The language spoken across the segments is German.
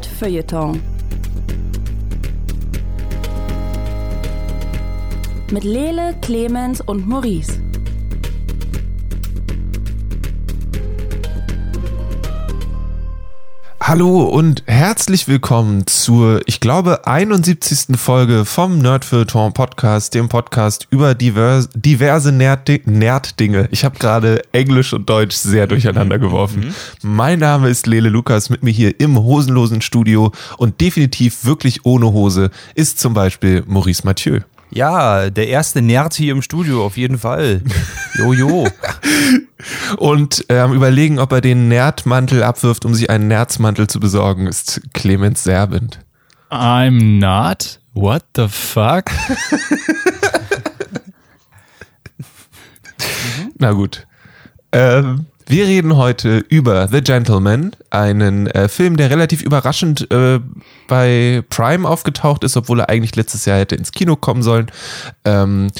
Feuilleton. Mit Lele, Clemens und Maurice. Hallo und herzlich willkommen zur, ich glaube, 71. Folge vom Nerdfilter Podcast, dem Podcast über divers, diverse Nerddinge. Ich habe gerade Englisch und Deutsch sehr durcheinander geworfen. Mhm. Mein Name ist Lele Lukas, mit mir hier im hosenlosen Studio und definitiv wirklich ohne Hose ist zum Beispiel Maurice Mathieu. Ja, der erste Nerd hier im Studio, auf jeden Fall. Jojo. Und am überlegen, ob er den Nerdmantel abwirft, um sich einen Nerzmantel zu besorgen, ist Clemens Serbent. I'm not? What the fuck? Na gut. Ähm, wir reden heute über The Gentleman, einen äh, Film, der relativ überraschend äh, bei Prime aufgetaucht ist, obwohl er eigentlich letztes Jahr hätte ins Kino kommen sollen. Ähm,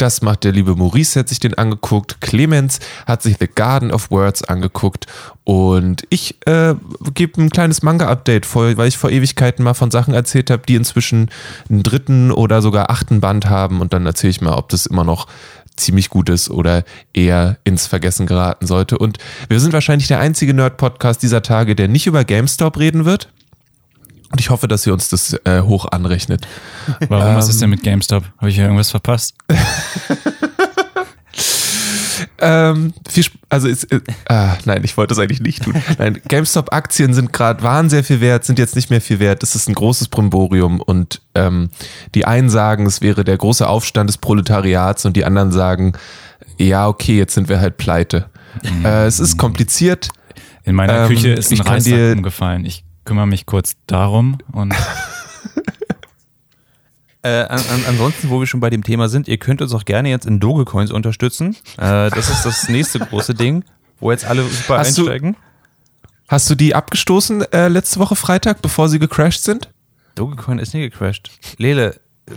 das macht der liebe Maurice, hat sich den angeguckt. Clemens hat sich The Garden of Words angeguckt. Und ich äh, gebe ein kleines Manga-Update, weil ich vor Ewigkeiten mal von Sachen erzählt habe, die inzwischen einen dritten oder sogar achten Band haben. Und dann erzähle ich mal, ob das immer noch ziemlich gut ist oder eher ins Vergessen geraten sollte. Und wir sind wahrscheinlich der einzige Nerd-Podcast dieser Tage, der nicht über GameStop reden wird. Und ich hoffe, dass ihr uns das äh, hoch anrechnet. Warum? Ähm, was ist denn mit GameStop? Habe ich hier irgendwas verpasst? ähm, viel, also ist, äh, ah, nein, ich wollte das eigentlich nicht tun. Nein, GameStop-Aktien sind gerade, waren sehr viel wert, sind jetzt nicht mehr viel wert. Das ist ein großes Brimborium und ähm, die einen sagen, es wäre der große Aufstand des Proletariats und die anderen sagen, ja, okay, jetzt sind wir halt pleite. Mhm. Äh, es ist kompliziert. In meiner Küche ähm, ist ein Reissack umgefallen. Ich kümmere mich kurz darum und Äh, an, an, ansonsten, wo wir schon bei dem Thema sind, ihr könnt uns auch gerne jetzt in Dogecoins unterstützen. Äh, das ist das nächste große Ding, wo jetzt alle super hast einsteigen. Du, hast du die abgestoßen äh, letzte Woche Freitag, bevor sie gecrashed sind? Dogecoin ist nie gecrashed. Lele, äh,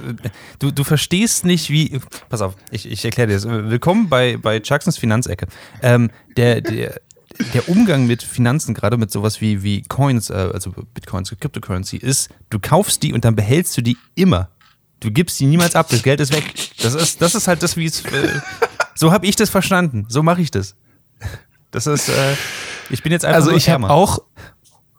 du, du verstehst nicht, wie. Pass auf, ich, ich erkläre dir das. Willkommen bei, bei Chucksons Finanzecke. Ähm, der, der, der Umgang mit Finanzen, gerade mit sowas wie, wie Coins, äh, also Bitcoins, Cryptocurrency, ist, du kaufst die und dann behältst du die immer. Du gibst die niemals ab, das Geld ist weg. Das ist, das ist halt das, wie es. Äh, so habe ich das verstanden. So mache ich das. Das ist. Äh, ich bin jetzt einfach. Also ich habe auch.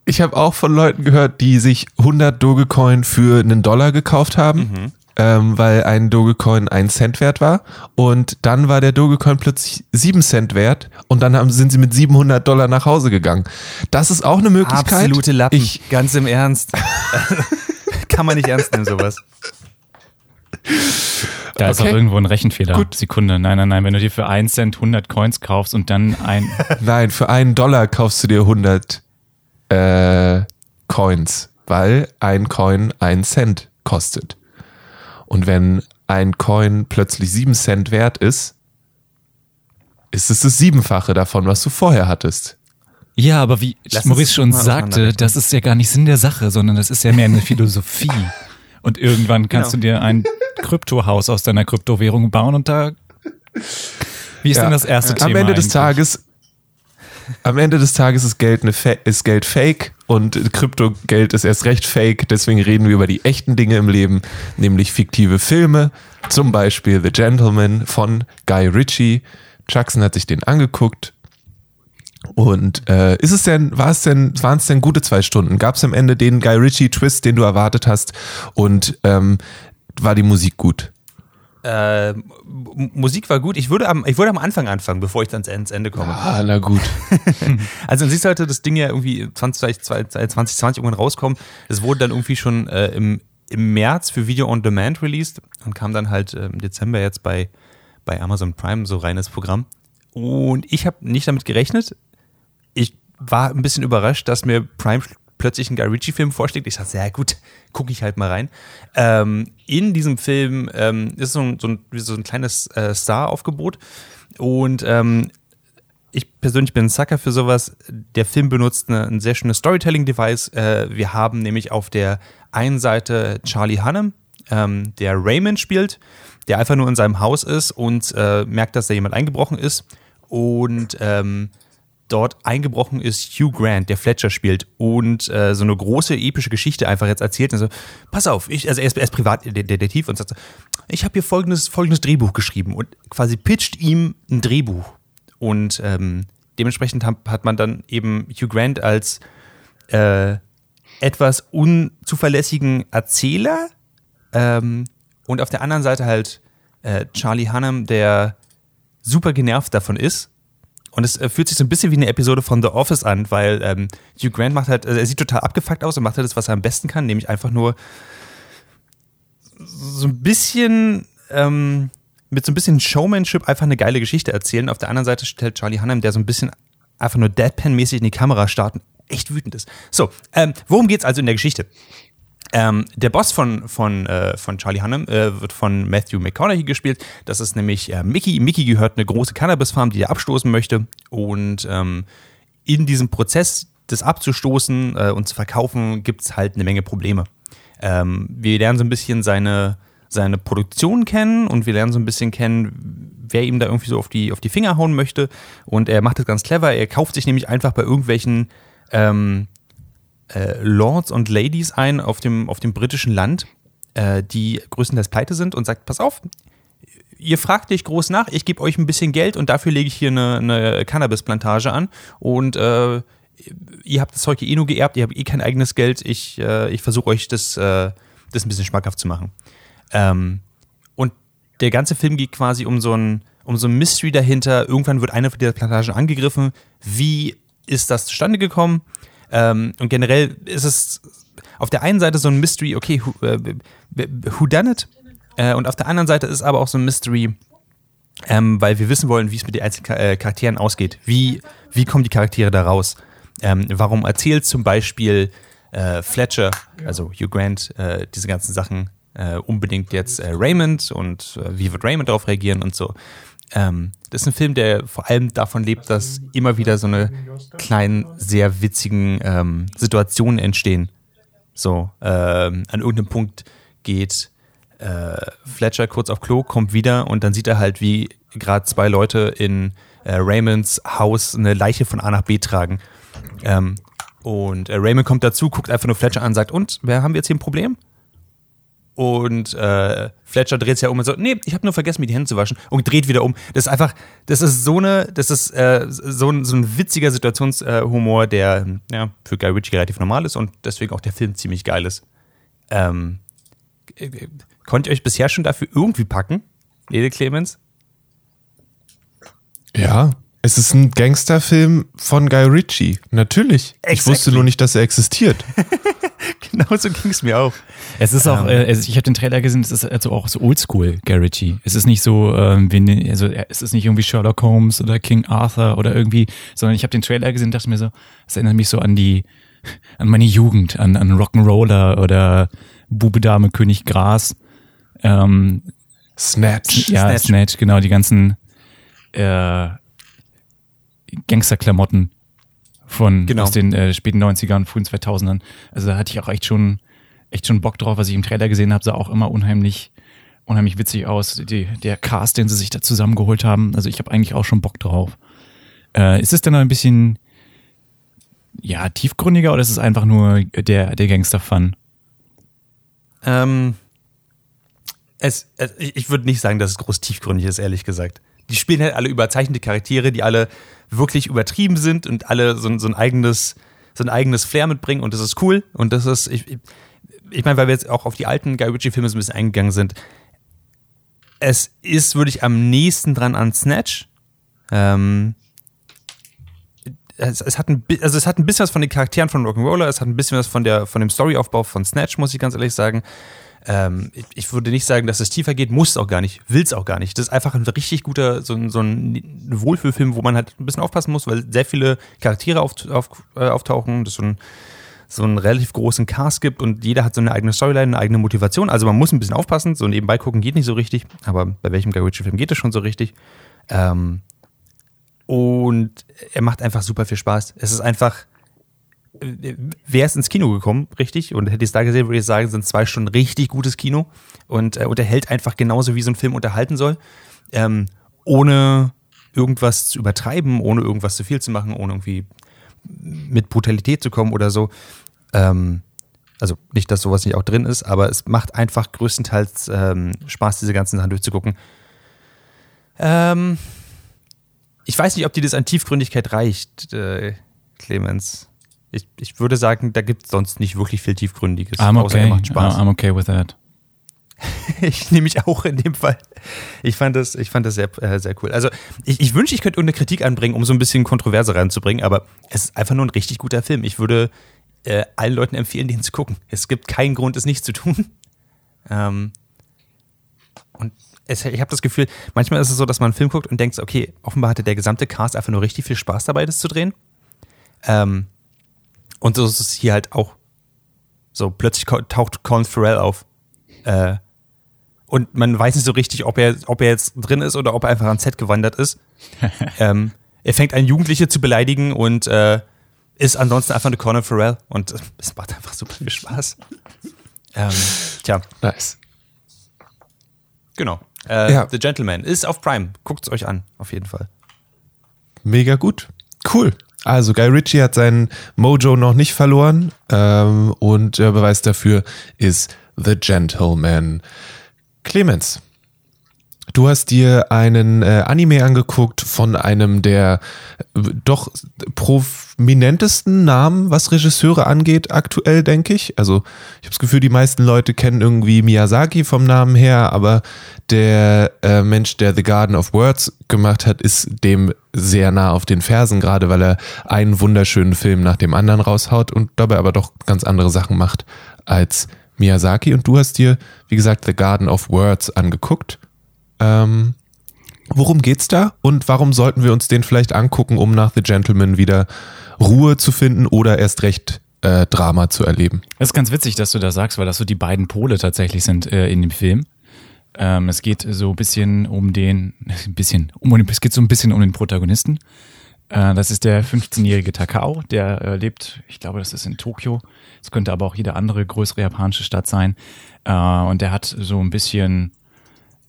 Ich habe auch von Leuten gehört, die sich 100 Dogecoin für einen Dollar gekauft haben. Mhm. Ähm, weil ein Dogecoin ein Cent wert war. Und dann war der Dogecoin plötzlich 7 Cent wert und dann haben, sind sie mit 700 Dollar nach Hause gegangen. Das ist auch eine Möglichkeit. Absolute Lappen. Ich, Ganz im Ernst. Kann man nicht ernst nehmen, sowas. Da okay. ist auch irgendwo ein Rechenfehler. Gut. Sekunde. Nein, nein, nein. Wenn du dir für einen Cent 100 Coins kaufst und dann ein. nein, für einen Dollar kaufst du dir 100 äh, Coins, weil ein Coin einen Cent kostet. Und wenn ein Coin plötzlich 7 Cent wert ist, ist es das Siebenfache davon, was du vorher hattest. Ja, aber wie Lass Maurice schon sagte, das ist ja gar nicht Sinn der Sache, sondern das ist ja mehr eine Philosophie. Und irgendwann kannst genau. du dir ein Kryptohaus aus deiner Kryptowährung bauen und da. Wie ist ja. denn das erste Am Thema? Am Ende eigentlich? des Tages. Am Ende des Tages ist Geld, eine ist Geld fake und Kryptogeld ist erst recht fake. Deswegen reden wir über die echten Dinge im Leben, nämlich fiktive Filme. Zum Beispiel The Gentleman von Guy Ritchie. Jackson hat sich den angeguckt und äh, ist es denn, war es denn, waren es denn gute zwei Stunden? Gab es am Ende den Guy Ritchie Twist, den du erwartet hast? Und ähm, war die Musik gut? Äh, Musik war gut. Ich würde, am, ich würde am Anfang anfangen, bevor ich dann ans Ende komme. Ah, na gut. also, siehst sollte das Ding ja irgendwie 20, 2020 irgendwann rauskommen. Es wurde dann irgendwie schon äh, im, im März für Video on Demand released und kam dann halt äh, im Dezember jetzt bei, bei Amazon Prime, so reines Programm. Und ich habe nicht damit gerechnet ich war ein bisschen überrascht, dass mir Prime plötzlich einen Guy Ritchie-Film vorschlägt. Ich dachte, ja gut, gucke ich halt mal rein. Ähm, in diesem Film ähm, ist so ein, so ein, so ein kleines äh, Star-Aufgebot und ähm, ich persönlich bin ein Sucker für sowas. Der Film benutzt eine, ein sehr schönes Storytelling-Device. Äh, wir haben nämlich auf der einen Seite Charlie Hunnam, ähm, der Raymond spielt, der einfach nur in seinem Haus ist und äh, merkt, dass da jemand eingebrochen ist und ähm, dort eingebrochen ist Hugh Grant, der Fletcher spielt und äh, so eine große epische Geschichte einfach jetzt erzählt. Und so, pass auf, ich, also er ist, er ist Privatdetektiv und sagt so, ich habe hier folgendes, folgendes Drehbuch geschrieben und quasi pitcht ihm ein Drehbuch. Und ähm, dementsprechend hat, hat man dann eben Hugh Grant als äh, etwas unzuverlässigen Erzähler ähm, und auf der anderen Seite halt äh, Charlie Hunnam, der super genervt davon ist. Und es äh, fühlt sich so ein bisschen wie eine Episode von The Office an, weil ähm, Hugh Grant macht halt, also er sieht total abgefuckt aus und macht halt das, was er am besten kann, nämlich einfach nur so ein bisschen ähm, mit so ein bisschen Showmanship einfach eine geile Geschichte erzählen. Auf der anderen Seite stellt Charlie Hunnam, der so ein bisschen einfach nur Deadpan-mäßig in die Kamera starten, echt wütend ist. So, ähm, worum geht's also in der Geschichte? Ähm, der Boss von, von, äh, von Charlie Hunnam äh, wird von Matthew McConaughey gespielt. Das ist nämlich äh, Mickey. Mickey gehört eine große Cannabis-Farm, die er abstoßen möchte. Und ähm, in diesem Prozess, das abzustoßen äh, und zu verkaufen, gibt es halt eine Menge Probleme. Ähm, wir lernen so ein bisschen seine, seine Produktion kennen und wir lernen so ein bisschen kennen, wer ihm da irgendwie so auf die, auf die Finger hauen möchte. Und er macht das ganz clever. Er kauft sich nämlich einfach bei irgendwelchen ähm, äh, Lords und Ladies ein auf dem, auf dem britischen Land, äh, die größtenteils pleite sind und sagt, pass auf, ihr fragt dich groß nach, ich gebe euch ein bisschen Geld und dafür lege ich hier eine, eine Cannabis-Plantage an und äh, ihr habt das Zeug eh nur geerbt, ihr habt eh kein eigenes Geld, ich, äh, ich versuche euch das, äh, das ein bisschen schmackhaft zu machen. Ähm, und der ganze Film geht quasi um so ein, um so ein Mystery dahinter. Irgendwann wird eine von dieser Plantagen angegriffen. Wie ist das zustande gekommen? Ähm, und generell ist es auf der einen Seite so ein Mystery, okay, who, äh, who done it? Äh, und auf der anderen Seite ist aber auch so ein Mystery, ähm, weil wir wissen wollen, wie es mit den einzelnen äh, Charakteren ausgeht. Wie, wie kommen die Charaktere da raus? Ähm, warum erzählt zum Beispiel äh, Fletcher, also Hugh Grant, äh, diese ganzen Sachen äh, unbedingt jetzt äh, Raymond und äh, wie wird Raymond darauf reagieren und so. Ähm, das ist ein Film, der vor allem davon lebt, dass immer wieder so eine kleinen, sehr witzigen ähm, Situationen entstehen. So, ähm, an irgendeinem Punkt geht äh, Fletcher kurz auf Klo, kommt wieder und dann sieht er halt, wie gerade zwei Leute in äh, Raymonds Haus eine Leiche von A nach B tragen. Ähm, und äh, Raymond kommt dazu, guckt einfach nur Fletcher an, sagt, und, wer haben wir jetzt hier ein Problem? Und äh, Fletcher dreht sich ja um und so, nee, ich habe nur vergessen, mir die Hände zu waschen und dreht wieder um. Das ist einfach, das ist so eine, das ist äh, so, ein, so ein witziger Situationshumor, der ja, für Guy Ritchie relativ normal ist und deswegen auch der Film ziemlich geil ist. Ähm, äh, konnt ihr euch bisher schon dafür irgendwie packen, Lede Clemens? Ja, es ist ein Gangsterfilm von Guy Ritchie. Natürlich. Exactly. Ich wusste nur nicht, dass er existiert. genau so ging es mir auch. Es ist auch, ähm. äh, ich habe den Trailer gesehen, es ist also auch so oldschool, Ritchie. Es ist nicht so, ähm, wie, ne, also es ist nicht irgendwie Sherlock Holmes oder King Arthur oder irgendwie, sondern ich habe den Trailer gesehen und dachte mir so, es erinnert mich so an die, an meine Jugend, an, an Rock'n'Roller oder Bube Dame König Gras. Ähm, Snatch. Ja, Snatch. Snatch, genau, die ganzen äh, Gangsterklamotten von genau. aus den äh, späten 90ern, frühen 2000ern. Also da hatte ich auch echt schon echt schon Bock drauf, was ich im Trailer gesehen habe, sah auch immer unheimlich unheimlich witzig aus. Die, der Cast, den sie sich da zusammengeholt haben, also ich habe eigentlich auch schon Bock drauf. Äh, ist es denn noch ein bisschen ja, tiefgründiger oder ist es einfach nur der der Gangster Fun? Ähm es, es ich würde nicht sagen, dass es groß tiefgründig ist, ehrlich gesagt die spielen halt alle überzeichnete Charaktere, die alle wirklich übertrieben sind und alle so, so ein eigenes, so ein eigenes Flair mitbringen und das ist cool und das ist, ich, ich meine, weil wir jetzt auch auf die alten Guy Ritchie-Filme so ein bisschen eingegangen sind, es ist, würde ich am nächsten dran an Snatch. Ähm, es, es, hat ein, also es hat ein bisschen was von den Charakteren von Rock'n'Roller, es hat ein bisschen was von, der, von dem Storyaufbau von Snatch, muss ich ganz ehrlich sagen. Ähm, ich, würde nicht sagen, dass es tiefer geht, muss es auch gar nicht, will es auch gar nicht. Das ist einfach ein richtig guter, so ein, so ein Wohlfühlfilm, wo man halt ein bisschen aufpassen muss, weil sehr viele Charaktere auf, auf, äh, auftauchen, das so ein so einen relativ großen Cast gibt und jeder hat so eine eigene Storyline, eine eigene Motivation. Also man muss ein bisschen aufpassen, so nebenbei gucken geht nicht so richtig, aber bei welchem Guy Ritchie-Film geht es schon so richtig. Ähm, und er macht einfach super viel Spaß. Es ist einfach, wäre es ins Kino gekommen, richtig, und hätte ich es da gesehen, würde ich sagen, sind zwei Stunden richtig gutes Kino und äh, unterhält einfach genauso, wie so ein Film unterhalten soll, ähm, ohne, irgendwas zu übertreiben, ohne irgendwas zu viel zu machen, ohne irgendwie mit Brutalität zu kommen oder so. Ähm, also nicht, dass sowas nicht auch drin ist, aber es macht einfach größtenteils ähm, Spaß, diese ganzen Sachen durchzugucken. Ähm, ich weiß nicht, ob dir das an Tiefgründigkeit reicht, äh, Clemens. Ich, ich würde sagen, da gibt es sonst nicht wirklich viel Tiefgründiges. I'm okay. macht Spaß. I'm okay with that. ich nehme mich auch in dem Fall. Ich fand das, ich fand das sehr, äh, sehr cool. Also ich, ich wünsche, ich könnte irgendeine Kritik anbringen, um so ein bisschen Kontroverse reinzubringen, aber es ist einfach nur ein richtig guter Film. Ich würde äh, allen Leuten empfehlen, den zu gucken. Es gibt keinen Grund, es nicht zu tun. Ähm, und es, ich habe das Gefühl, manchmal ist es so, dass man einen Film guckt und denkt, okay, offenbar hatte der gesamte Cast einfach nur richtig viel Spaß dabei, das zu drehen. Ähm, und so ist es hier halt auch. So, plötzlich taucht Colin Farrell auf. Äh, und man weiß nicht so richtig, ob er, ob er jetzt drin ist oder ob er einfach ans Set gewandert ist. ähm, er fängt an, Jugendliche zu beleidigen und äh, ist ansonsten einfach eine Colin Farrell. Und es macht einfach super viel Spaß. ähm, tja. Nice. Genau. Äh, ja. The Gentleman ist auf Prime. Guckt es euch an, auf jeden Fall. Mega gut. Cool. Also Guy Ritchie hat seinen Mojo noch nicht verloren ähm, und der Beweis dafür ist The Gentleman. Clemens, Du hast dir einen äh, Anime angeguckt von einem der äh, doch prominentesten Namen, was Regisseure angeht, aktuell, denke ich. Also ich habe das Gefühl, die meisten Leute kennen irgendwie Miyazaki vom Namen her, aber der äh, Mensch, der The Garden of Words gemacht hat, ist dem sehr nah auf den Fersen, gerade weil er einen wunderschönen Film nach dem anderen raushaut und dabei aber doch ganz andere Sachen macht als Miyazaki. Und du hast dir, wie gesagt, The Garden of Words angeguckt. Ähm, worum geht's da und warum sollten wir uns den vielleicht angucken, um nach The Gentleman wieder Ruhe zu finden oder erst recht äh, Drama zu erleben? Es ist ganz witzig, dass du das sagst, weil das so die beiden Pole tatsächlich sind äh, in dem Film. Ähm, es geht so ein bisschen um den, ein bisschen, um, es geht so ein bisschen um den Protagonisten. Äh, das ist der 15-jährige Takao, der äh, lebt, ich glaube, das ist in Tokio. Es könnte aber auch jede andere größere japanische Stadt sein. Äh, und der hat so ein bisschen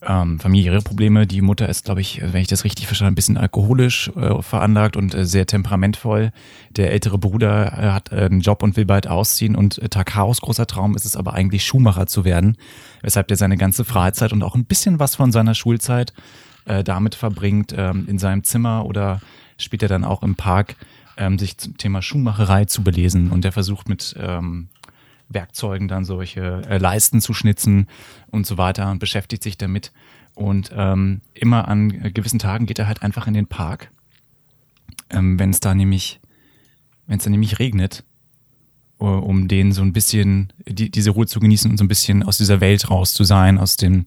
ähm, familiäre Probleme. Die Mutter ist, glaube ich, wenn ich das richtig verstanden ein bisschen alkoholisch äh, veranlagt und äh, sehr temperamentvoll. Der ältere Bruder äh, hat äh, einen Job und will bald ausziehen und äh, Takaos großer Traum ist es aber eigentlich Schuhmacher zu werden, weshalb er seine ganze Freizeit und auch ein bisschen was von seiner Schulzeit äh, damit verbringt, ähm, in seinem Zimmer oder später dann auch im Park, ähm, sich zum Thema Schuhmacherei zu belesen. Und er versucht mit ähm, Werkzeugen dann solche äh, Leisten zu schnitzen und so weiter und beschäftigt sich damit. Und ähm, immer an gewissen Tagen geht er halt einfach in den Park, ähm, wenn es da nämlich, wenn es da nämlich regnet, um den so ein bisschen, die, diese Ruhe zu genießen und so ein bisschen aus dieser Welt raus zu sein, aus dem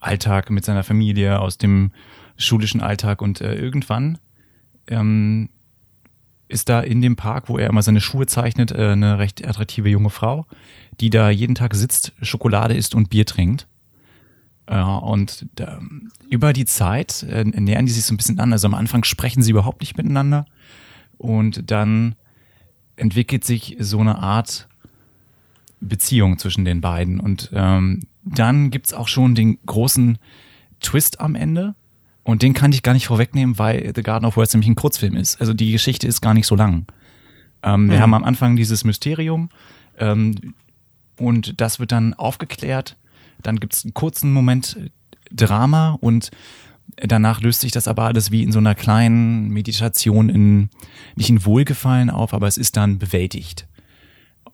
Alltag mit seiner Familie, aus dem schulischen Alltag und äh, irgendwann ähm, ist da in dem Park, wo er immer seine Schuhe zeichnet, äh, eine recht attraktive junge Frau, die da jeden Tag sitzt, Schokolade isst und Bier trinkt. Äh, und über die Zeit äh, nähern die sich so ein bisschen an. Also am Anfang sprechen sie überhaupt nicht miteinander. Und dann entwickelt sich so eine Art Beziehung zwischen den beiden. Und ähm, dann gibt's auch schon den großen Twist am Ende, und den kann ich gar nicht vorwegnehmen, weil The Garden of Words nämlich ein Kurzfilm ist. Also die Geschichte ist gar nicht so lang. Ähm, mhm. Wir haben am Anfang dieses Mysterium ähm, und das wird dann aufgeklärt. Dann gibt es einen kurzen Moment Drama und danach löst sich das aber alles wie in so einer kleinen Meditation in, nicht in Wohlgefallen auf, aber es ist dann bewältigt.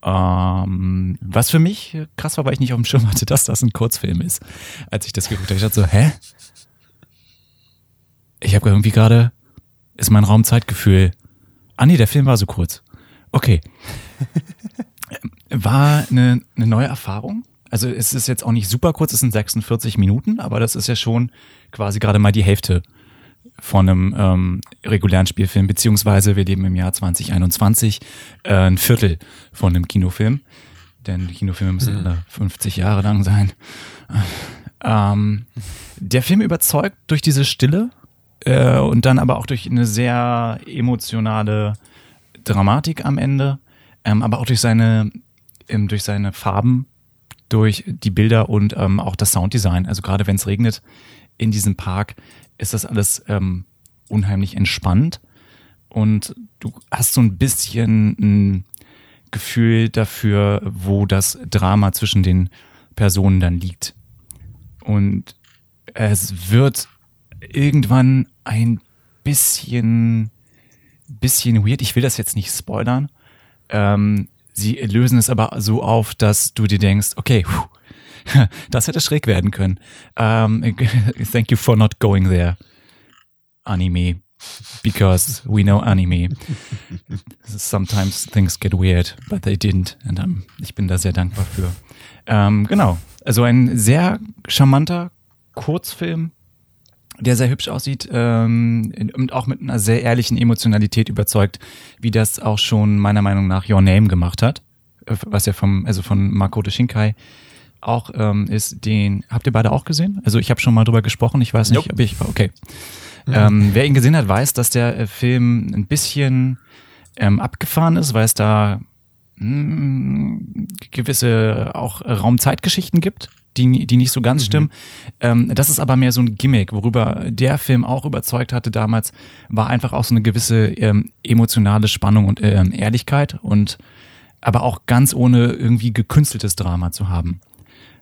Ähm, was für mich krass war, weil ich nicht auf dem Schirm hatte, dass das ein Kurzfilm ist. Als ich das geguckt habe, ich dachte so, hä? Ich habe irgendwie gerade, ist mein Raumzeitgefühl. Ah nee, der Film war so kurz. Okay. War eine, eine neue Erfahrung. Also es ist jetzt auch nicht super kurz, es sind 46 Minuten, aber das ist ja schon quasi gerade mal die Hälfte von einem ähm, regulären Spielfilm, beziehungsweise wir leben im Jahr 2021, äh, ein Viertel von einem Kinofilm. Denn Kinofilme müssen mhm. alle 50 Jahre lang sein. Ähm, der Film überzeugt durch diese Stille, äh, und dann aber auch durch eine sehr emotionale Dramatik am Ende, ähm, aber auch durch seine, ähm, durch seine Farben, durch die Bilder und ähm, auch das Sounddesign. Also gerade wenn es regnet in diesem Park, ist das alles ähm, unheimlich entspannt und du hast so ein bisschen ein Gefühl dafür, wo das Drama zwischen den Personen dann liegt. Und es wird irgendwann ein bisschen, bisschen weird. Ich will das jetzt nicht spoilern. Ähm, sie lösen es aber so auf, dass du dir denkst, okay, phew, das hätte schräg werden können. Um, ähm, thank you for not going there. Anime. Because we know anime. Sometimes things get weird, but they didn't. Und um, ich bin da sehr dankbar für. Ähm, genau. Also ein sehr charmanter Kurzfilm, der sehr hübsch aussieht ähm, und auch mit einer sehr ehrlichen Emotionalität überzeugt, wie das auch schon meiner Meinung nach Your Name gemacht hat, äh, was ja vom also von Makoto Shinkai auch ähm, ist. Den habt ihr beide auch gesehen? Also ich habe schon mal drüber gesprochen. Ich weiß nicht, nope. ob ich okay. Mhm. Ähm, wer ihn gesehen hat, weiß, dass der äh, Film ein bisschen ähm, abgefahren ist, weil es da mh, hm, gewisse auch Raumzeitgeschichten gibt die, die nicht so ganz mhm. stimmen. Ähm, das ist aber mehr so ein Gimmick, worüber der Film auch überzeugt hatte damals, war einfach auch so eine gewisse ähm, emotionale Spannung und ähm, Ehrlichkeit und aber auch ganz ohne irgendwie gekünsteltes Drama zu haben.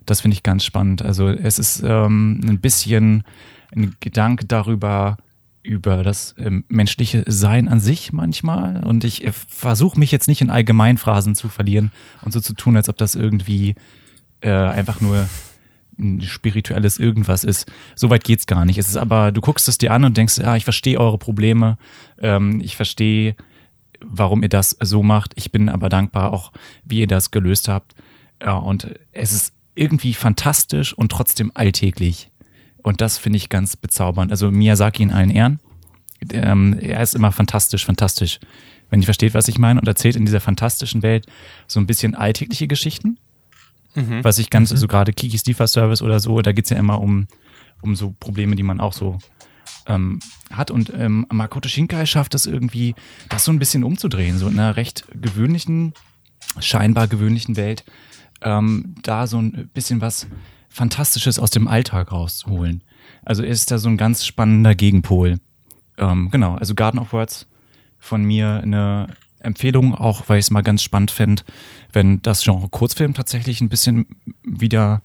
Das finde ich ganz spannend. Also es ist ähm, ein bisschen ein Gedanke darüber, über das ähm, menschliche Sein an sich manchmal. Und ich äh, versuche mich jetzt nicht in Allgemeinphrasen zu verlieren und so zu tun, als ob das irgendwie äh, einfach nur ein spirituelles Irgendwas ist. Soweit geht's gar nicht. Es ist aber, du guckst es dir an und denkst, ja, ich verstehe eure Probleme, ähm, ich verstehe, warum ihr das so macht. Ich bin aber dankbar auch, wie ihr das gelöst habt. Ja, und es ist irgendwie fantastisch und trotzdem alltäglich. Und das finde ich ganz bezaubernd. Also Miyazaki in allen Ehren. Ähm, er ist immer fantastisch, fantastisch. Wenn ihr versteht, was ich meine, und erzählt in dieser fantastischen Welt so ein bisschen alltägliche Geschichten Mhm. Was ich ganz, mhm. so also gerade Kikis Lieferservice oder so, da geht's ja immer um, um so Probleme, die man auch so ähm, hat. Und ähm, Makoto Shinkai schafft es irgendwie, das so ein bisschen umzudrehen, so in einer recht gewöhnlichen, scheinbar gewöhnlichen Welt, ähm, da so ein bisschen was Fantastisches aus dem Alltag rauszuholen. Also ist da so ein ganz spannender Gegenpol. Ähm, genau, also Garden of Words von mir eine Empfehlung, auch weil ich es mal ganz spannend fände, wenn das Genre Kurzfilm tatsächlich ein bisschen wieder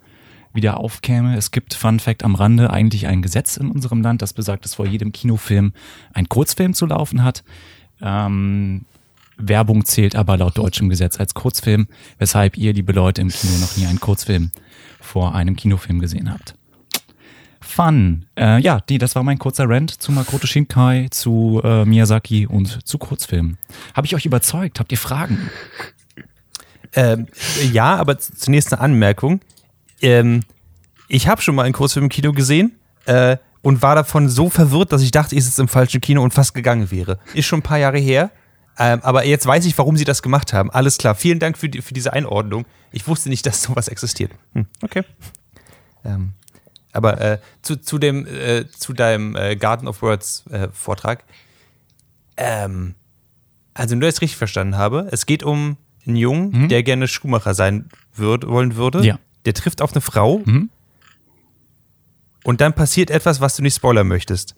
wieder aufkäme. Es gibt, Fun Fact am Rande, eigentlich ein Gesetz in unserem Land, das besagt, dass vor jedem Kinofilm ein Kurzfilm zu laufen hat. Ähm, Werbung zählt aber laut deutschem Gesetz als Kurzfilm, weshalb ihr, liebe Leute, im Kino noch nie einen Kurzfilm vor einem Kinofilm gesehen habt. Fun. Äh, ja, die, das war mein kurzer Rant zu Makoto Shinkai, zu äh, Miyazaki und zu Kurzfilmen. Habe ich euch überzeugt? Habt ihr Fragen? Ähm, ja, aber zunächst eine Anmerkung. Ähm, ich habe schon mal einen Kurzfilm im Kino gesehen äh, und war davon so verwirrt, dass ich dachte, ich sitze im falschen Kino und fast gegangen wäre. Ist schon ein paar Jahre her. Ähm, aber jetzt weiß ich, warum sie das gemacht haben. Alles klar. Vielen Dank für, die, für diese Einordnung. Ich wusste nicht, dass sowas existiert. Hm, okay. Ähm, aber äh, zu, zu, dem, äh, zu deinem äh, Garden of Words äh, Vortrag. Ähm, also nur, dass ich richtig verstanden habe. Es geht um einen Jungen, mhm. der gerne Schuhmacher sein würd, wollen würde. Ja. Der trifft auf eine Frau. Mhm. Und dann passiert etwas, was du nicht spoilern möchtest.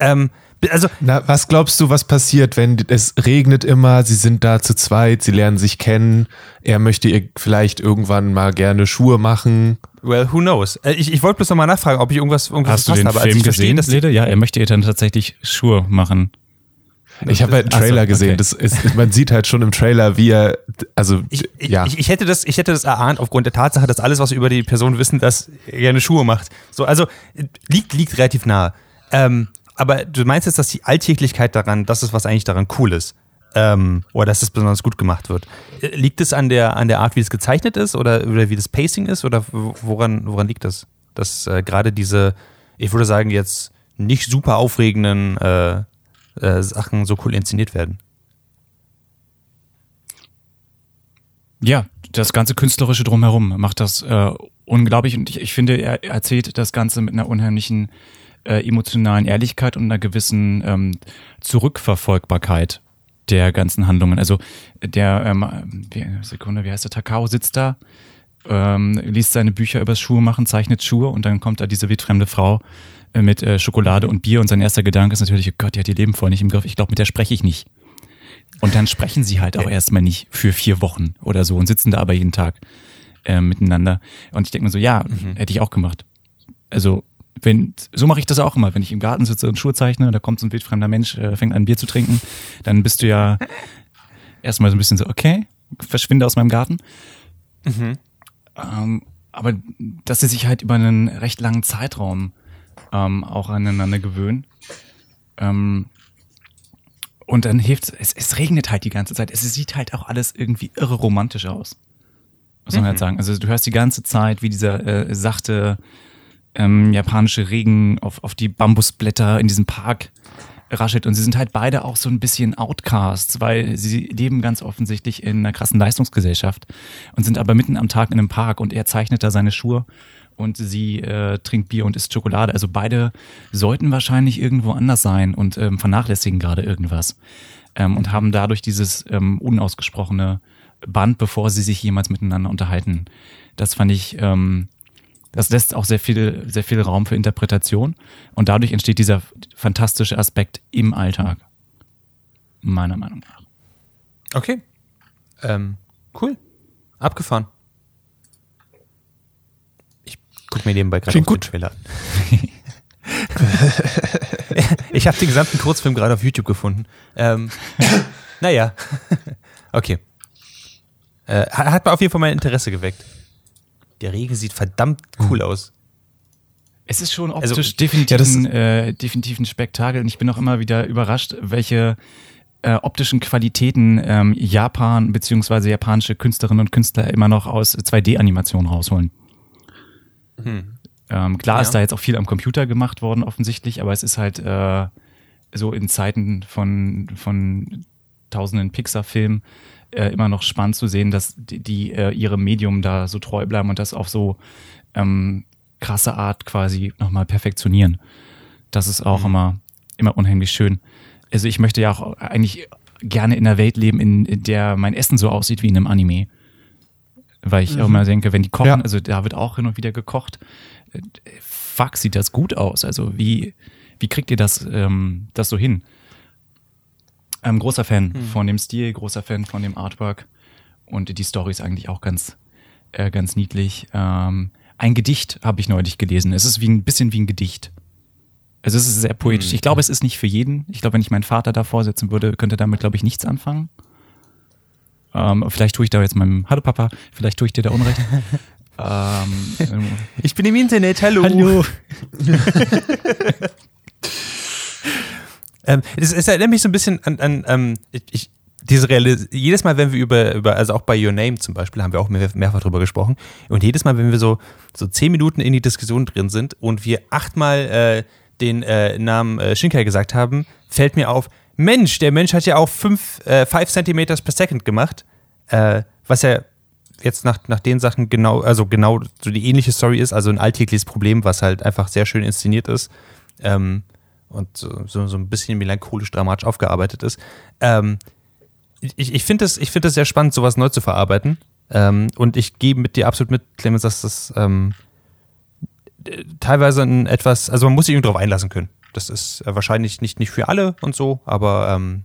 Ähm, also, Na, was glaubst du, was passiert, wenn es regnet immer, sie sind da zu zweit, sie lernen sich kennen, er möchte ihr vielleicht irgendwann mal gerne Schuhe machen. Well, who knows? Äh, ich, ich wollte bloß nochmal nachfragen, ob ich irgendwas, irgendwas Hast du den habe. Also Film gesehen, das Lede? Ja, er möchte ihr dann tatsächlich Schuhe machen. Ich habe halt einen Trailer so, gesehen. Okay. Das ist, man sieht halt schon im Trailer, wie er, also ich, ja. Ich, ich, hätte das, ich hätte das erahnt aufgrund der Tatsache, dass alles, was wir über die Person wissen, dass er gerne Schuhe macht. So, also liegt, liegt relativ nahe. Ähm, aber du meinst jetzt, dass die Alltäglichkeit daran, das ist, was eigentlich daran cool ist. Ähm, oder dass es besonders gut gemacht wird. Liegt es an der, an der Art, wie es gezeichnet ist oder, oder wie das Pacing ist? Oder woran, woran liegt das? Dass äh, gerade diese, ich würde sagen, jetzt nicht super aufregenden äh, äh, Sachen so cool inszeniert werden. Ja, das ganze Künstlerische drumherum macht das äh, unglaublich und ich, ich finde, er erzählt das Ganze mit einer unheimlichen äh, emotionalen Ehrlichkeit und einer gewissen ähm, Zurückverfolgbarkeit der ganzen Handlungen. Also der, ähm, wie, Sekunde, wie heißt der, Takao sitzt da, ähm, liest seine Bücher übers Schuhe machen, zeichnet Schuhe und dann kommt da diese wildfremde Frau äh, mit äh, Schokolade und Bier und sein erster Gedanke ist natürlich, oh Gott, die hat ihr Leben voll nicht im Griff. Ich glaube, mit der spreche ich nicht. Und dann sprechen sie halt auch erstmal nicht für vier Wochen oder so und sitzen da aber jeden Tag äh, miteinander. Und ich denke mir so, ja, mhm. hätte ich auch gemacht. Also, wenn, so mache ich das auch immer, wenn ich im Garten sitze und Schuhe zeichne, da kommt so ein wildfremder Mensch, äh, fängt an Bier zu trinken, dann bist du ja erstmal so ein bisschen so, okay, verschwinde aus meinem Garten. Mhm. Ähm, aber dass sie sich halt über einen recht langen Zeitraum ähm, auch aneinander gewöhnen. Ähm, und dann hilft es, es regnet halt die ganze Zeit. Es sieht halt auch alles irgendwie irre romantisch aus. Muss man halt mhm. halt sagen. Also du hörst die ganze Zeit, wie dieser äh, sachte ähm, japanische Regen auf, auf die Bambusblätter in diesem Park raschelt. Und sie sind halt beide auch so ein bisschen Outcasts, weil sie leben ganz offensichtlich in einer krassen Leistungsgesellschaft und sind aber mitten am Tag in einem Park und er zeichnet da seine Schuhe und sie äh, trinkt Bier und isst Schokolade. Also beide sollten wahrscheinlich irgendwo anders sein und ähm, vernachlässigen gerade irgendwas. Ähm, und haben dadurch dieses ähm, unausgesprochene Band, bevor sie sich jemals miteinander unterhalten. Das fand ich, ähm, das lässt auch sehr viel, sehr viel Raum für Interpretation. Und dadurch entsteht dieser fantastische Aspekt im Alltag. Meiner Meinung nach. Okay. Ähm, cool. Abgefahren. Guck mir nebenbei gerade den Trailer an. ich habe den gesamten Kurzfilm gerade auf YouTube gefunden. Ähm, naja, okay. Äh, hat auf jeden Fall mein Interesse geweckt. Der Regen sieht verdammt cool aus. Es ist schon also, optisch also, definitiv, ja, ein, äh, definitiv ein Spektakel und ich bin auch immer wieder überrascht, welche äh, optischen Qualitäten ähm, Japan bzw. japanische Künstlerinnen und Künstler immer noch aus 2D-Animationen rausholen. Hm. Ähm, klar ja. ist da jetzt auch viel am Computer gemacht worden, offensichtlich, aber es ist halt äh, so in Zeiten von, von tausenden Pixar-Filmen äh, immer noch spannend zu sehen, dass die, die äh, ihrem Medium da so treu bleiben und das auf so ähm, krasse Art quasi nochmal perfektionieren. Das ist auch mhm. immer, immer unheimlich schön. Also ich möchte ja auch eigentlich gerne in einer Welt leben, in, in der mein Essen so aussieht wie in einem Anime. Weil ich mhm. auch immer denke, wenn die kochen, ja. also da wird auch hin und wieder gekocht, äh, fuck, sieht das gut aus. Also wie, wie kriegt ihr das, ähm, das so hin? Ähm, großer Fan mhm. von dem Stil, großer Fan von dem Artwork und die Story ist eigentlich auch ganz, äh, ganz niedlich. Ähm, ein Gedicht habe ich neulich gelesen. Es ist wie ein bisschen wie ein Gedicht. Also es ist sehr poetisch. Mhm. Ich glaube, es ist nicht für jeden. Ich glaube, wenn ich meinen Vater da vorsetzen würde, könnte damit, glaube ich, nichts anfangen. Ähm, vielleicht tue ich da jetzt meinem, hallo Papa, vielleicht tue ich dir da Unrecht. ähm, ich bin im Internet, hallo. Hallo. ähm, erinnert mich so ein bisschen an, an ähm, ich, diese Realis jedes Mal, wenn wir über, über, also auch bei Your Name zum Beispiel, haben wir auch mehr, mehrfach drüber gesprochen. Und jedes Mal, wenn wir so, so zehn Minuten in die Diskussion drin sind und wir achtmal äh, den äh, Namen äh, Shinkai gesagt haben, fällt mir auf, Mensch, der Mensch hat ja auch 5 äh, Centimeters per Second gemacht, äh, was ja jetzt nach, nach den Sachen genau, also genau so die ähnliche Story ist, also ein alltägliches Problem, was halt einfach sehr schön inszeniert ist ähm, und so, so, ein bisschen melancholisch-dramatisch aufgearbeitet ist. Ähm, ich ich finde es find sehr spannend, sowas neu zu verarbeiten. Ähm, und ich gehe mit dir absolut mit, Clemens, dass das ähm, teilweise ein etwas, also man muss sich irgendwie drauf einlassen können. Das ist äh, wahrscheinlich nicht, nicht für alle und so, aber ähm,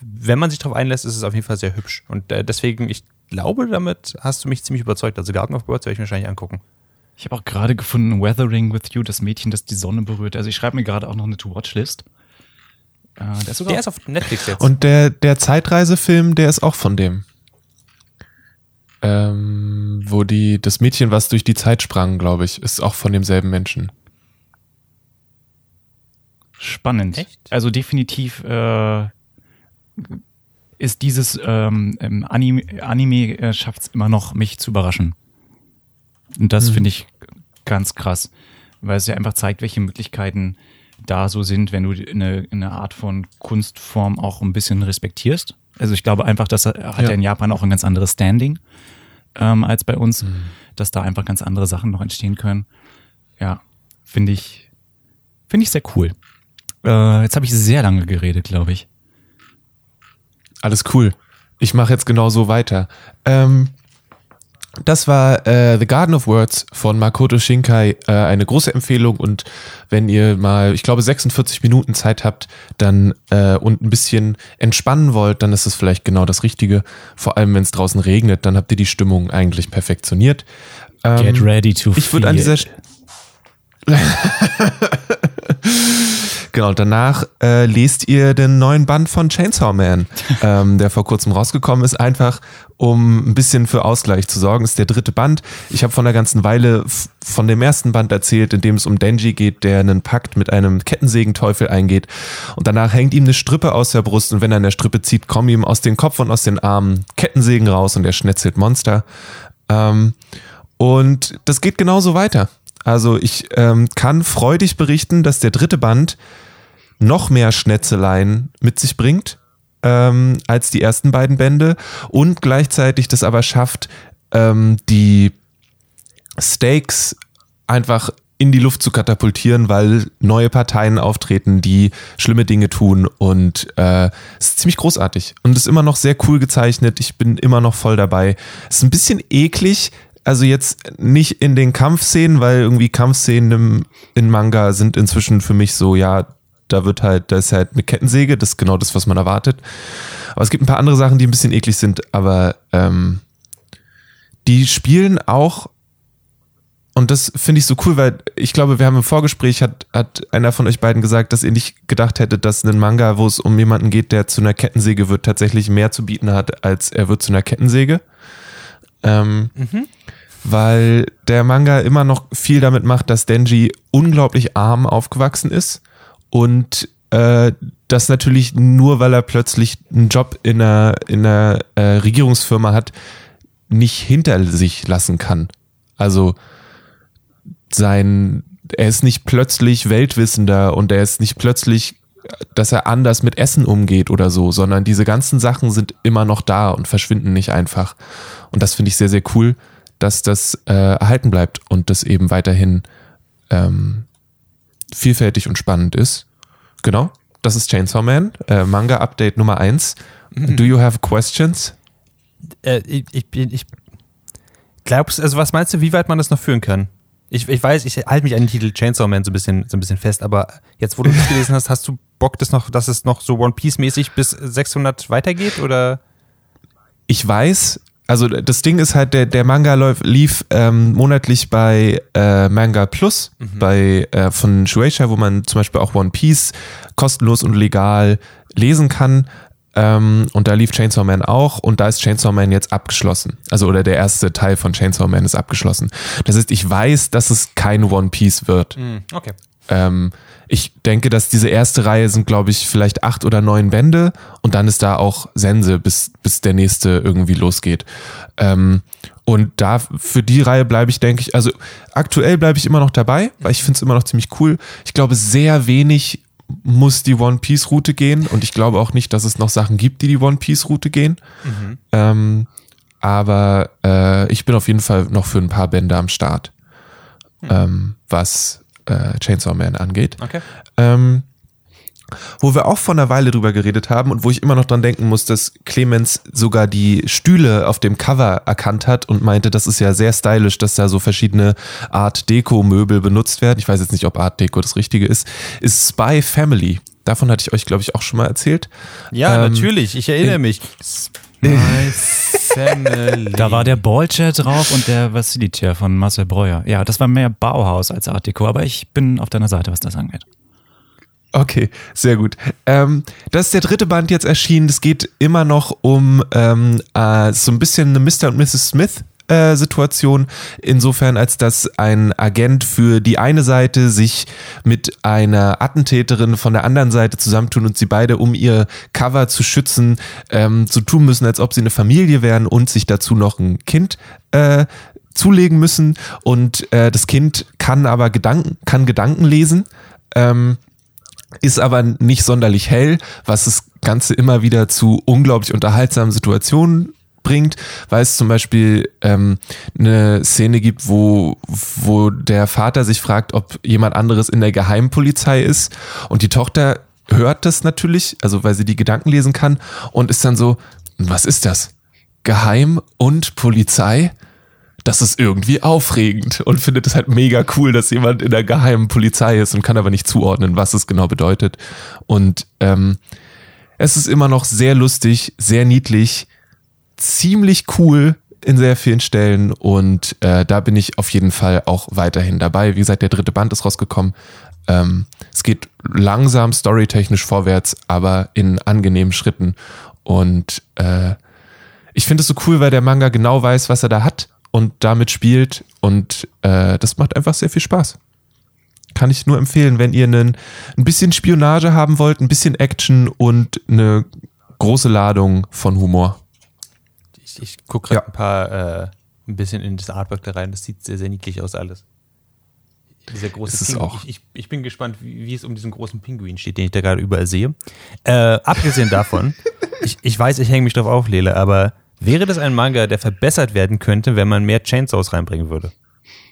wenn man sich darauf einlässt, ist es auf jeden Fall sehr hübsch. Und äh, deswegen, ich glaube, damit hast du mich ziemlich überzeugt. Also Garden of Birds werde ich mir wahrscheinlich angucken. Ich habe auch gerade gefunden, Weathering with You, das Mädchen, das die Sonne berührt. Also ich schreibe mir gerade auch noch eine To-Watch-List. Äh, der, ist der ist auf Netflix jetzt. Und der, der Zeitreisefilm, der ist auch von dem. Ähm, wo die, das Mädchen, was durch die Zeit sprang, glaube ich, ist auch von demselben Menschen spannend. Echt? Also definitiv äh, ist dieses ähm, Anime, Anime äh, schafft es immer noch, mich zu überraschen. Und das mhm. finde ich ganz krass, weil es ja einfach zeigt, welche Möglichkeiten da so sind, wenn du eine, eine Art von Kunstform auch ein bisschen respektierst. Also ich glaube einfach, das hat ja, ja in Japan auch ein ganz anderes Standing ähm, als bei uns, mhm. dass da einfach ganz andere Sachen noch entstehen können. Ja, finde ich, finde ich sehr cool. Äh, jetzt habe ich sehr lange geredet, glaube ich. Alles cool. Ich mache jetzt genau so weiter. Ähm, das war äh, The Garden of Words von Makoto Shinkai. Äh, eine große Empfehlung und wenn ihr mal, ich glaube, 46 Minuten Zeit habt, dann äh, und ein bisschen entspannen wollt, dann ist es vielleicht genau das Richtige. Vor allem, wenn es draußen regnet, dann habt ihr die Stimmung eigentlich perfektioniert. Ähm, Get ready to Ich würde an dieser Genau, danach äh, lest ihr den neuen Band von Chainsaw Man, ähm, der vor kurzem rausgekommen ist, einfach um ein bisschen für Ausgleich zu sorgen. Das ist der dritte Band. Ich habe von der ganzen Weile von dem ersten Band erzählt, in dem es um Denji geht, der einen Pakt mit einem Kettensägenteufel eingeht. Und danach hängt ihm eine Strippe aus der Brust und wenn er an der Strippe zieht, kommen ihm aus dem Kopf und aus den Armen Kettensägen raus und er schnetzelt Monster. Ähm, und das geht genauso weiter. Also ich ähm, kann freudig berichten, dass der dritte Band noch mehr Schnetzeleien mit sich bringt ähm, als die ersten beiden Bände und gleichzeitig das aber schafft, ähm, die Stakes einfach in die Luft zu katapultieren, weil neue Parteien auftreten, die schlimme Dinge tun und äh, es ist ziemlich großartig und ist immer noch sehr cool gezeichnet. Ich bin immer noch voll dabei. Es ist ein bisschen eklig, also jetzt nicht in den Kampfszenen, weil irgendwie Kampfszenen im, in Manga sind inzwischen für mich so, ja, da wird halt, da ist halt eine Kettensäge, das ist genau das, was man erwartet. Aber es gibt ein paar andere Sachen, die ein bisschen eklig sind, aber ähm, die spielen auch, und das finde ich so cool, weil ich glaube, wir haben im Vorgespräch, hat, hat einer von euch beiden gesagt, dass ihr nicht gedacht hättet, dass ein Manga, wo es um jemanden geht, der zu einer Kettensäge wird, tatsächlich mehr zu bieten hat, als er wird zu einer Kettensäge. Ähm, mhm. Weil der Manga immer noch viel damit macht, dass Denji unglaublich arm aufgewachsen ist und äh, das natürlich nur, weil er plötzlich einen Job in einer, in einer äh, Regierungsfirma hat, nicht hinter sich lassen kann. Also sein, er ist nicht plötzlich Weltwissender und er ist nicht plötzlich, dass er anders mit Essen umgeht oder so, sondern diese ganzen Sachen sind immer noch da und verschwinden nicht einfach. Und das finde ich sehr, sehr cool, dass das äh, erhalten bleibt und das eben weiterhin ähm, vielfältig und spannend ist. Genau, das ist Chainsaw Man, äh, Manga Update Nummer 1. Mhm. Do you have questions? Äh, ich, ich, ich glaubst, also was meinst du, wie weit man das noch führen kann? Ich, ich weiß, ich halte mich an den Titel Chainsaw Man so ein bisschen, so ein bisschen fest, aber jetzt, wo du das gelesen hast, hast du Bock, das noch, dass es noch so One Piece mäßig bis 600 weitergeht oder? Ich weiß, also das Ding ist halt, der, der Manga läuf, lief ähm, monatlich bei äh, Manga Plus, mhm. bei äh, von Shueisha, wo man zum Beispiel auch One Piece kostenlos und legal lesen kann. Ähm, und da lief Chainsaw Man auch und da ist Chainsaw Man jetzt abgeschlossen. Also oder der erste Teil von Chainsaw Man ist abgeschlossen. Das heißt, ich weiß, dass es kein One Piece wird. Mhm. Okay. Ähm, ich denke, dass diese erste Reihe sind, glaube ich, vielleicht acht oder neun Bände und dann ist da auch Sense, bis, bis der nächste irgendwie losgeht. Ähm, und da für die Reihe bleibe ich, denke ich, also aktuell bleibe ich immer noch dabei, weil ich finde es immer noch ziemlich cool. Ich glaube, sehr wenig muss die One Piece Route gehen und ich glaube auch nicht, dass es noch Sachen gibt, die die One Piece Route gehen. Mhm. Ähm, aber äh, ich bin auf jeden Fall noch für ein paar Bände am Start, mhm. ähm, was äh, Chainsaw Man angeht. Okay. Ähm, wo wir auch vor einer Weile drüber geredet haben und wo ich immer noch dran denken muss, dass Clemens sogar die Stühle auf dem Cover erkannt hat und meinte, das ist ja sehr stylisch, dass da so verschiedene Art Deko-Möbel benutzt werden. Ich weiß jetzt nicht, ob Art Deko das Richtige ist. Ist Spy Family. Davon hatte ich euch, glaube ich, auch schon mal erzählt. Ja, ähm, natürlich. Ich erinnere mich. Da war der Ballchair drauf und der Vasili-Chair von Marcel Breuer. Ja, das war mehr Bauhaus als Art Deco, aber ich bin auf deiner Seite, was das angeht. Okay, sehr gut. Ähm, das ist der dritte Band jetzt erschienen. Es geht immer noch um ähm, äh, so ein bisschen eine Mr. und Mrs. Smith äh, Situation, insofern als dass ein Agent für die eine Seite sich mit einer Attentäterin von der anderen Seite zusammentun und sie beide, um ihr Cover zu schützen, ähm, so tun müssen, als ob sie eine Familie wären und sich dazu noch ein Kind äh, zulegen müssen. Und äh, das Kind kann aber Gedanken, kann Gedanken lesen. Ähm, ist aber nicht sonderlich hell, was das Ganze immer wieder zu unglaublich unterhaltsamen Situationen bringt, weil es zum Beispiel ähm, eine Szene gibt, wo, wo der Vater sich fragt, ob jemand anderes in der Geheimpolizei ist und die Tochter hört das natürlich, also weil sie die Gedanken lesen kann und ist dann so, was ist das? Geheim und Polizei? das ist irgendwie aufregend und findet es halt mega cool, dass jemand in der geheimen Polizei ist und kann aber nicht zuordnen, was es genau bedeutet. Und ähm, es ist immer noch sehr lustig, sehr niedlich, ziemlich cool in sehr vielen Stellen und äh, da bin ich auf jeden Fall auch weiterhin dabei. Wie gesagt, der dritte Band ist rausgekommen. Ähm, es geht langsam storytechnisch vorwärts, aber in angenehmen Schritten und äh, ich finde es so cool, weil der Manga genau weiß, was er da hat und damit spielt und äh, das macht einfach sehr viel Spaß. Kann ich nur empfehlen, wenn ihr einen, ein bisschen Spionage haben wollt, ein bisschen Action und eine große Ladung von Humor. Ich, ich gucke gerade ja. ein paar, äh, ein bisschen in das Artwork da rein. Das sieht sehr, sehr niedlich aus alles. Dieser große ist Pinguin. Ich, ich, ich, bin gespannt, wie, wie, es um diesen großen Pinguin steht, den ich da gerade überall sehe. Äh, abgesehen davon, ich, ich weiß, ich hänge mich drauf auf, Lele, aber wäre das ein Manga, der verbessert werden könnte, wenn man mehr Chainsaws reinbringen würde?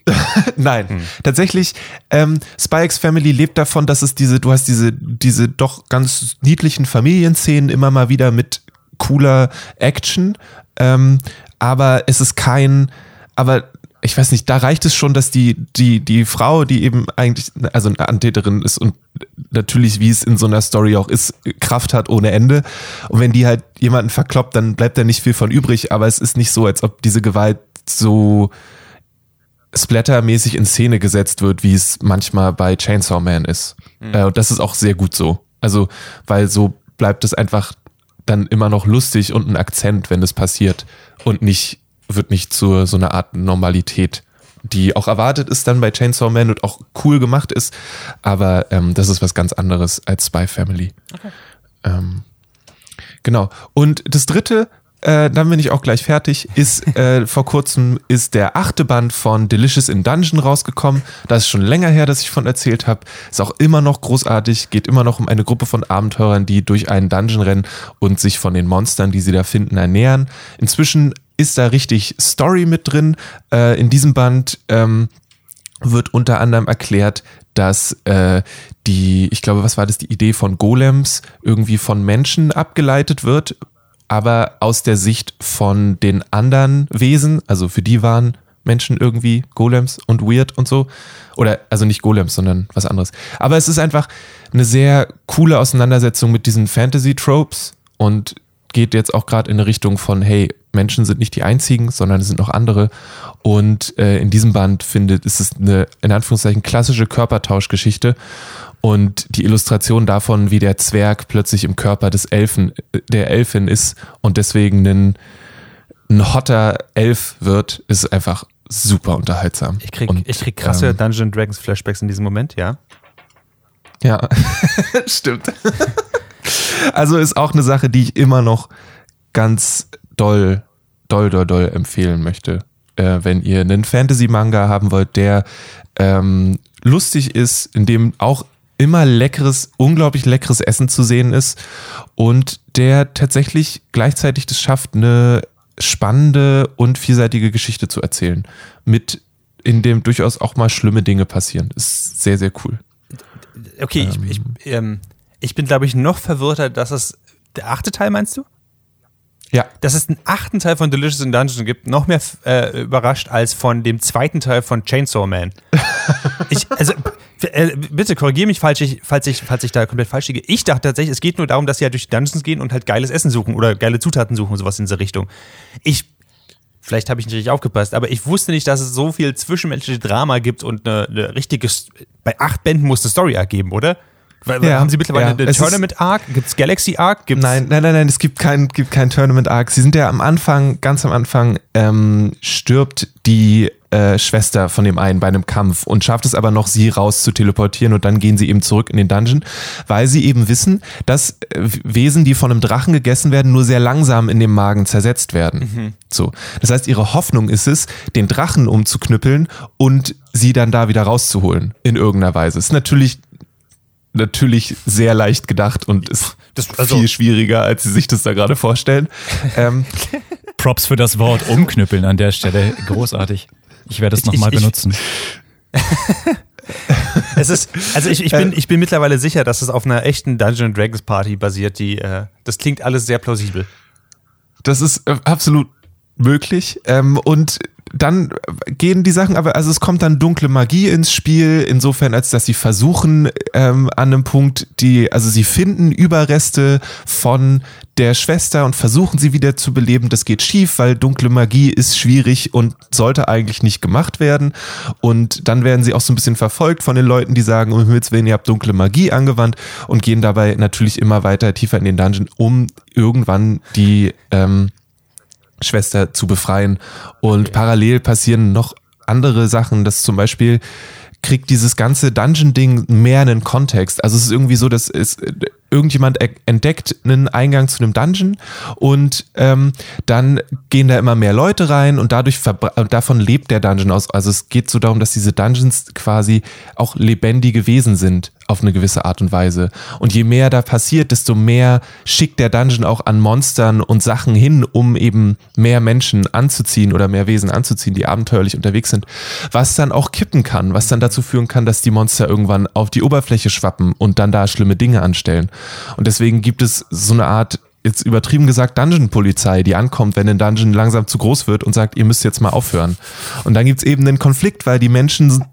Nein, hm. tatsächlich, ähm, X Family lebt davon, dass es diese, du hast diese, diese doch ganz niedlichen Familienszenen immer mal wieder mit cooler Action, ähm, aber es ist kein, aber ich weiß nicht, da reicht es schon, dass die, die, die Frau, die eben eigentlich, also eine Antäterin ist und natürlich, wie es in so einer Story auch ist, Kraft hat ohne Ende. Und wenn die halt jemanden verkloppt, dann bleibt da nicht viel von übrig, aber es ist nicht so, als ob diese Gewalt so splattermäßig in Szene gesetzt wird, wie es manchmal bei Chainsaw Man ist. Mhm. Äh, und das ist auch sehr gut so. Also, weil so bleibt es einfach dann immer noch lustig und ein Akzent, wenn das passiert und nicht wird nicht zu so einer Art Normalität, die auch erwartet ist dann bei Chainsaw Man und auch cool gemacht ist. Aber ähm, das ist was ganz anderes als Spy Family. Okay. Ähm, genau. Und das dritte, äh, dann bin ich auch gleich fertig, ist äh, vor kurzem ist der achte Band von Delicious in Dungeon rausgekommen. Das ist schon länger her, dass ich von erzählt habe. Ist auch immer noch großartig, geht immer noch um eine Gruppe von Abenteurern, die durch einen Dungeon rennen und sich von den Monstern, die sie da finden, ernähren. Inzwischen ist da richtig Story mit drin. Äh, in diesem Band ähm, wird unter anderem erklärt, dass äh, die, ich glaube, was war das, die Idee von Golems irgendwie von Menschen abgeleitet wird, aber aus der Sicht von den anderen Wesen, also für die waren Menschen irgendwie Golems und weird und so. Oder, also nicht Golems, sondern was anderes. Aber es ist einfach eine sehr coole Auseinandersetzung mit diesen Fantasy-Tropes und geht jetzt auch gerade in eine Richtung von, hey, Menschen sind nicht die einzigen, sondern es sind noch andere. Und äh, in diesem Band findet, ist es eine, in Anführungszeichen, klassische Körpertauschgeschichte. Und die Illustration davon, wie der Zwerg plötzlich im Körper des Elfen, der Elfin ist und deswegen ein, ein hotter Elf wird, ist einfach super unterhaltsam. Ich krieg, und, ich krieg krasse ähm, Dungeon Dragons Flashbacks in diesem Moment, ja. Ja, stimmt. also ist auch eine Sache, die ich immer noch ganz doll, doll, doll, doll empfehlen möchte. Äh, wenn ihr einen Fantasy-Manga haben wollt, der ähm, lustig ist, in dem auch immer leckeres, unglaublich leckeres Essen zu sehen ist und der tatsächlich gleichzeitig das schafft, eine spannende und vielseitige Geschichte zu erzählen, mit in dem durchaus auch mal schlimme Dinge passieren. Ist sehr, sehr cool. Okay, ähm, ich, ich, ähm, ich bin, glaube ich, noch verwirrter, dass es der achte Teil meinst du? Ja. Dass es einen achten Teil von Delicious in Dungeon gibt, noch mehr äh, überrascht als von dem zweiten Teil von Chainsaw Man. ich, also, äh, bitte korrigiere mich, falls ich, falls, ich, falls ich da komplett falsch liege. Ich dachte tatsächlich, es geht nur darum, dass sie halt durch die Dungeons gehen und halt geiles Essen suchen oder geile Zutaten suchen und sowas in dieser Richtung. Ich, vielleicht habe ich nicht richtig aufgepasst, aber ich wusste nicht, dass es so viel zwischenmenschliche Drama gibt und eine, eine richtige, bei acht Bänden muss eine Story ergeben, oder? Weil, ja, haben Sie mittlerweile ja, eine Tournament Arc? Gibt es Galaxy Arc? Gibt's nein, nein, nein, nein, es gibt kein, gibt kein Tournament Arc. Sie sind ja am Anfang, ganz am Anfang, ähm, stirbt die äh, Schwester von dem einen bei einem Kampf und schafft es aber noch, sie raus zu teleportieren und dann gehen sie eben zurück in den Dungeon, weil sie eben wissen, dass äh, Wesen, die von einem Drachen gegessen werden, nur sehr langsam in dem Magen zersetzt werden. Mhm. So. Das heißt, ihre Hoffnung ist es, den Drachen umzuknüppeln und sie dann da wieder rauszuholen. In irgendeiner Weise. Ist natürlich natürlich sehr leicht gedacht und ist das, also, viel schwieriger, als sie sich das da gerade vorstellen. ähm, Props für das Wort umknüppeln an der Stelle. Großartig. Ich werde es nochmal benutzen. es ist, also ich, ich, bin, ich bin mittlerweile sicher, dass es auf einer echten Dungeon Dragons Party basiert, die, äh, das klingt alles sehr plausibel. Das ist äh, absolut möglich. Ähm, und dann gehen die Sachen, aber also es kommt dann dunkle Magie ins Spiel, insofern als dass sie versuchen ähm, an einem Punkt, die, also sie finden Überreste von der Schwester und versuchen sie wieder zu beleben. Das geht schief, weil dunkle Magie ist schwierig und sollte eigentlich nicht gemacht werden. Und dann werden sie auch so ein bisschen verfolgt von den Leuten, die sagen, um Himmels Willen, ihr habt dunkle Magie angewandt und gehen dabei natürlich immer weiter tiefer in den Dungeon, um irgendwann die ähm, Schwester zu befreien. Und okay. parallel passieren noch andere Sachen, dass zum Beispiel kriegt dieses ganze Dungeon-Ding mehr einen Kontext. Also es ist irgendwie so, dass es irgendjemand entdeckt einen Eingang zu einem Dungeon und ähm, dann gehen da immer mehr Leute rein und dadurch davon lebt der Dungeon aus. Also es geht so darum, dass diese Dungeons quasi auch lebendige Wesen sind auf eine gewisse Art und Weise. Und je mehr da passiert, desto mehr schickt der Dungeon auch an Monstern und Sachen hin, um eben mehr Menschen anzuziehen oder mehr Wesen anzuziehen, die abenteuerlich unterwegs sind. Was dann auch kippen kann, was dann dazu führen kann, dass die Monster irgendwann auf die Oberfläche schwappen und dann da schlimme Dinge anstellen. Und deswegen gibt es so eine Art jetzt übertrieben gesagt Dungeon-Polizei, die ankommt, wenn ein Dungeon langsam zu groß wird und sagt, ihr müsst jetzt mal aufhören. Und dann gibt es eben einen Konflikt, weil die Menschen,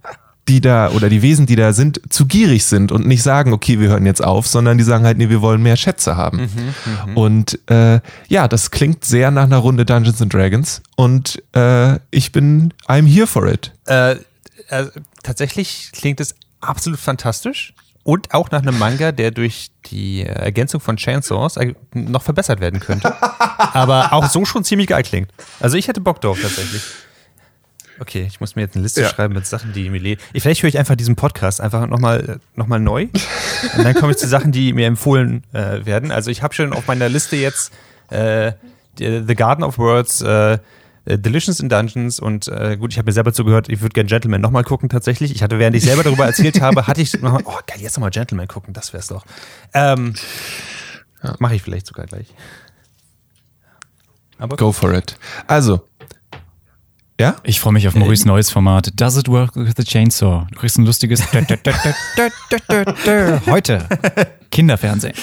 die da oder die Wesen, die da sind, zu gierig sind und nicht sagen, okay, wir hören jetzt auf, sondern die sagen halt, nee, wir wollen mehr Schätze haben. Mhm, mhm. und äh, ja, das klingt sehr nach einer Runde Dungeons and Dragons und äh, ich bin, I'm here for it. Äh, äh tatsächlich klingt es absolut fantastisch. Und auch nach einem Manga, der durch die Ergänzung von Chainsaws noch verbessert werden könnte. Aber auch so schon ziemlich geil klingt. Also ich hätte Bock drauf tatsächlich. Okay, ich muss mir jetzt eine Liste ja. schreiben mit Sachen, die mir Vielleicht höre ich einfach diesen Podcast einfach nochmal noch mal neu. Und dann komme ich zu Sachen, die mir empfohlen äh, werden. Also ich habe schon auf meiner Liste jetzt äh, The Garden of Words, äh, äh, Delicious in Dungeons und äh, gut, ich habe mir selber zugehört, ich würde gerne Gentleman nochmal gucken tatsächlich. Ich hatte, während ich selber darüber erzählt habe, hatte ich nochmal, oh geil, jetzt nochmal Gentleman gucken, das wär's doch. Ähm, ja. Mache ich vielleicht sogar gleich. Aber Go for it. Also, ja? Ich freue mich auf Maurice äh, neues Format. Does it work with the chainsaw? Du kriegst ein lustiges heute. Kinderfernsehen.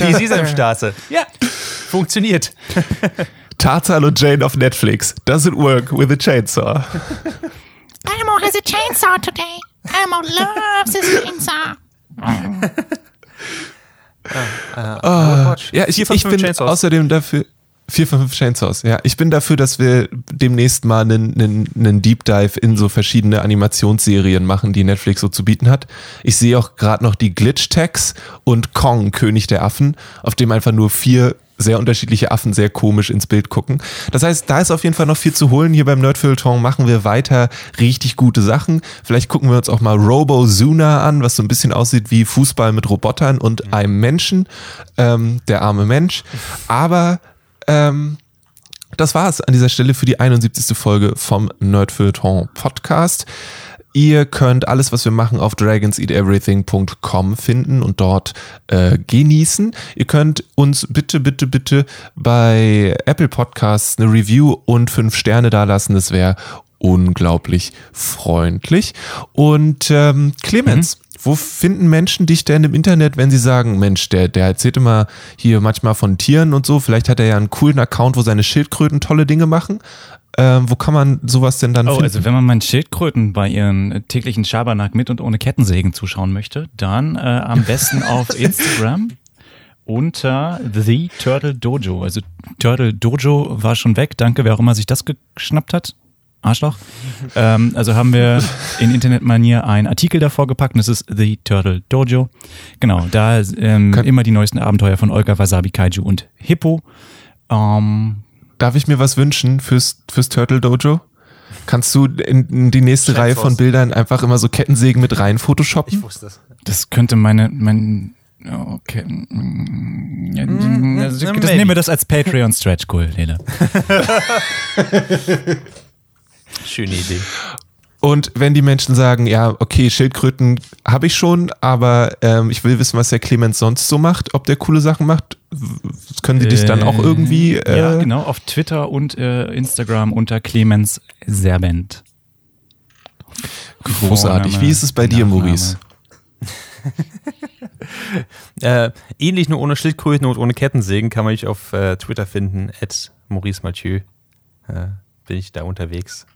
Die Sesamstraße. Ja, funktioniert. Tarzan und Jane auf Netflix. Does it work with a chainsaw? Elmo has a chainsaw today. Elmo loves his chainsaw. oh, ja, ich, ich bin Chainsaws. außerdem dafür. Vier von fünf Chainsaws, ja. Ich bin dafür, dass wir demnächst mal einen, einen, einen Deep Dive in so verschiedene Animationsserien machen, die Netflix so zu bieten hat. Ich sehe auch gerade noch die Glitch Tags und Kong, König der Affen, auf dem einfach nur vier sehr unterschiedliche Affen sehr komisch ins Bild gucken. Das heißt, da ist auf jeden Fall noch viel zu holen. Hier beim Nerdfilton machen wir weiter richtig gute Sachen. Vielleicht gucken wir uns auch mal Robo Zuna an, was so ein bisschen aussieht wie Fußball mit Robotern und mhm. einem Menschen, ähm, der arme Mensch. Aber ähm, das war es an dieser Stelle für die 71. Folge vom Nerdfilton Podcast. Ihr könnt alles, was wir machen, auf dragonseateverything.com finden und dort äh, genießen. Ihr könnt uns bitte, bitte, bitte bei Apple Podcasts eine Review und fünf Sterne dalassen. Das wäre unglaublich freundlich. Und ähm, Clemens, mhm. Wo finden Menschen dich denn im Internet, wenn sie sagen, Mensch, der, der erzählt immer hier manchmal von Tieren und so, vielleicht hat er ja einen coolen Account, wo seine Schildkröten tolle Dinge machen, ähm, wo kann man sowas denn dann oh, finden? Also wenn man meinen Schildkröten bei ihren täglichen Schabernack mit und ohne Kettensägen zuschauen möchte, dann äh, am besten auf Instagram unter The Turtle Dojo. Also Turtle Dojo war schon weg. Danke, wer auch immer sich das geschnappt hat. Arschloch. ähm, also haben wir in Internetmanier einen Artikel davor gepackt und das ist The Turtle Dojo. Genau, da ähm, immer die neuesten Abenteuer von Olga Wasabi Kaiju und Hippo. Ähm, Darf ich mir was wünschen fürs, fürs Turtle Dojo? Kannst du in, in die nächste Reihe von Bildern einfach immer so Kettensägen mit rein photoshoppen? Ich wusste das. Das könnte meine, mein, okay. Mm, das, das nehmen wir das als Patreon Stretch Goal, Lele. Schöne Idee. Und wenn die Menschen sagen, ja, okay, Schildkröten habe ich schon, aber ähm, ich will wissen, was der Clemens sonst so macht, ob der coole Sachen macht, können sie dich dann auch irgendwie. Äh, ja, genau, auf Twitter und äh, Instagram unter Clemens Serbent. Großartig. Wie ist es bei dir, Nachname. Maurice? äh, ähnlich nur ohne Schildkröten und ohne Kettensägen kann man mich auf äh, Twitter finden, at Maurice Mathieu. Äh, bin ich da unterwegs.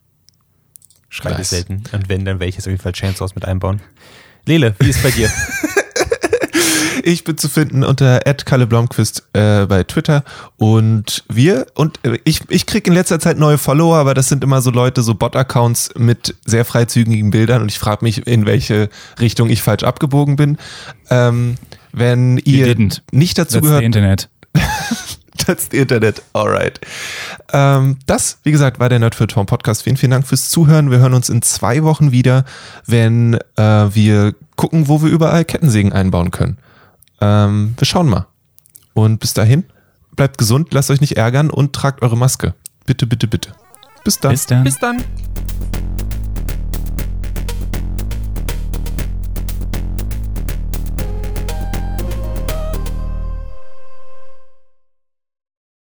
Schreibe Nice. selten. Und wenn, dann werde ich jetzt auf jeden Fall Chainsaws mit einbauen. Lele, wie ist bei dir? Ich bin zu finden unter Kalle Blomqvist äh, bei Twitter und wir und äh, ich, ich kriege in letzter Zeit neue Follower, aber das sind immer so Leute, so Bot-Accounts mit sehr freizügigen Bildern und ich frage mich, in welche Richtung ich falsch abgebogen bin. Ähm, wenn ihr nicht dazu That's gehört, Internet. das Internet, alright. Ähm, das, wie gesagt, war der Nerd für Tom Podcast. Vielen, vielen Dank fürs Zuhören. Wir hören uns in zwei Wochen wieder, wenn äh, wir gucken, wo wir überall Kettensägen einbauen können. Ähm, wir schauen mal. Und bis dahin, bleibt gesund, lasst euch nicht ärgern und tragt eure Maske. Bitte, bitte, bitte. Bis dann. Bis dann. Bis dann.